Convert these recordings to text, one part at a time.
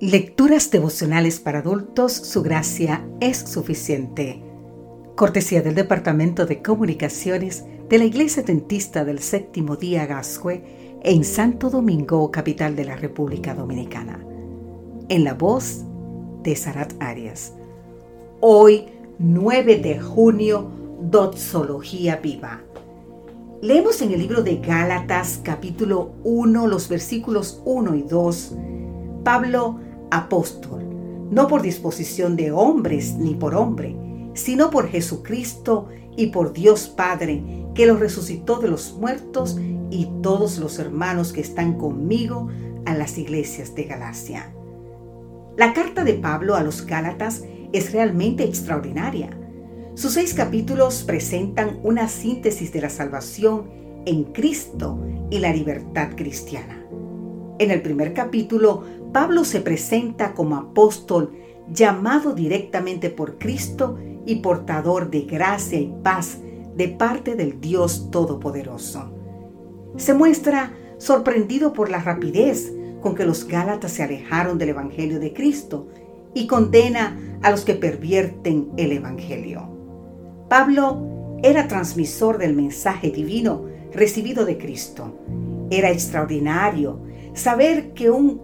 Lecturas devocionales para adultos, su gracia es suficiente. Cortesía del Departamento de Comunicaciones de la Iglesia Dentista del Séptimo Día Gascue en Santo Domingo, capital de la República Dominicana. En la voz de Sarat Arias. Hoy, 9 de junio, Doxología Viva. Leemos en el libro de Gálatas, capítulo 1, los versículos 1 y 2. Pablo apóstol, no por disposición de hombres ni por hombre, sino por Jesucristo y por Dios Padre, que lo resucitó de los muertos, y todos los hermanos que están conmigo a las iglesias de Galacia. La carta de Pablo a los Gálatas es realmente extraordinaria. Sus seis capítulos presentan una síntesis de la salvación en Cristo y la libertad cristiana. En el primer capítulo Pablo se presenta como apóstol llamado directamente por Cristo y portador de gracia y paz de parte del Dios Todopoderoso. Se muestra sorprendido por la rapidez con que los Gálatas se alejaron del Evangelio de Cristo y condena a los que pervierten el Evangelio. Pablo era transmisor del mensaje divino recibido de Cristo. Era extraordinario saber que un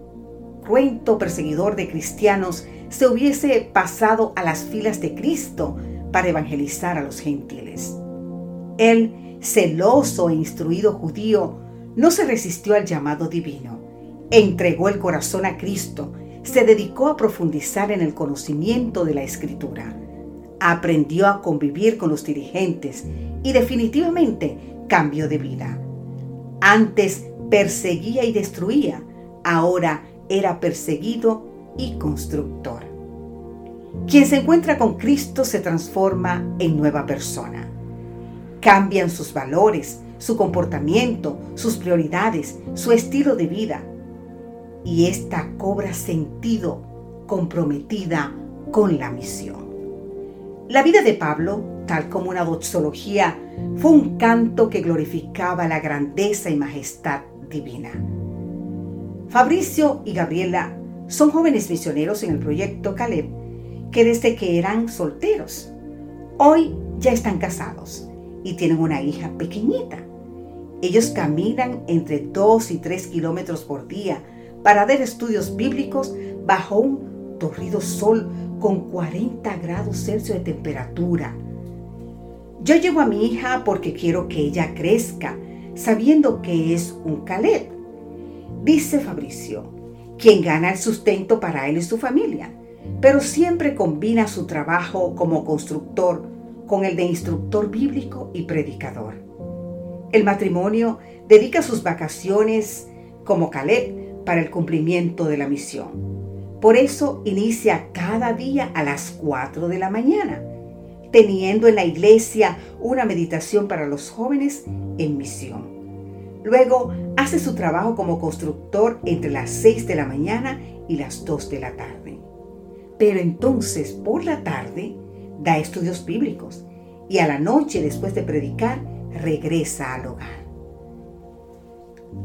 cuento perseguidor de cristianos se hubiese pasado a las filas de Cristo para evangelizar a los gentiles. Él, celoso e instruido judío, no se resistió al llamado divino. Entregó el corazón a Cristo, se dedicó a profundizar en el conocimiento de la Escritura. Aprendió a convivir con los dirigentes y definitivamente cambió de vida. Antes perseguía y destruía, ahora era perseguido y constructor. Quien se encuentra con Cristo se transforma en nueva persona. Cambian sus valores, su comportamiento, sus prioridades, su estilo de vida. Y esta cobra sentido comprometida con la misión. La vida de Pablo, tal como una doxología, fue un canto que glorificaba la grandeza y majestad divina. Fabricio y Gabriela son jóvenes misioneros en el proyecto Caleb que desde que eran solteros, hoy ya están casados y tienen una hija pequeñita. Ellos caminan entre 2 y 3 kilómetros por día para dar estudios bíblicos bajo un torrido sol con 40 grados Celsius de temperatura. Yo llevo a mi hija porque quiero que ella crezca, sabiendo que es un Caleb Dice Fabricio, quien gana el sustento para él y su familia, pero siempre combina su trabajo como constructor con el de instructor bíblico y predicador. El matrimonio dedica sus vacaciones como Caleb para el cumplimiento de la misión. Por eso inicia cada día a las 4 de la mañana, teniendo en la iglesia una meditación para los jóvenes en misión. Luego hace su trabajo como constructor entre las 6 de la mañana y las 2 de la tarde. Pero entonces por la tarde da estudios bíblicos y a la noche después de predicar regresa al hogar.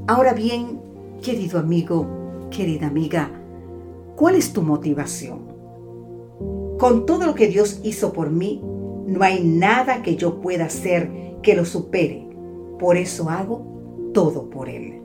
Ahora bien, querido amigo, querida amiga, ¿cuál es tu motivación? Con todo lo que Dios hizo por mí, no hay nada que yo pueda hacer que lo supere. Por eso hago todo por Él.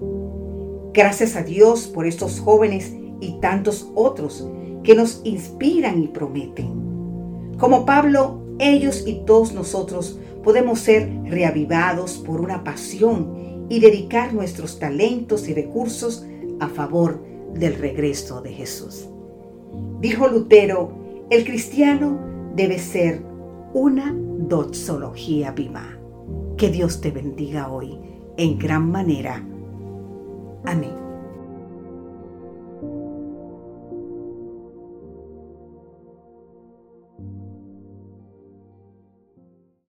Gracias a Dios por estos jóvenes y tantos otros que nos inspiran y prometen. Como Pablo, ellos y todos nosotros podemos ser reavivados por una pasión y dedicar nuestros talentos y recursos a favor del regreso de Jesús. Dijo Lutero, el cristiano debe ser una doxología viva. Que Dios te bendiga hoy en gran manera. Amén.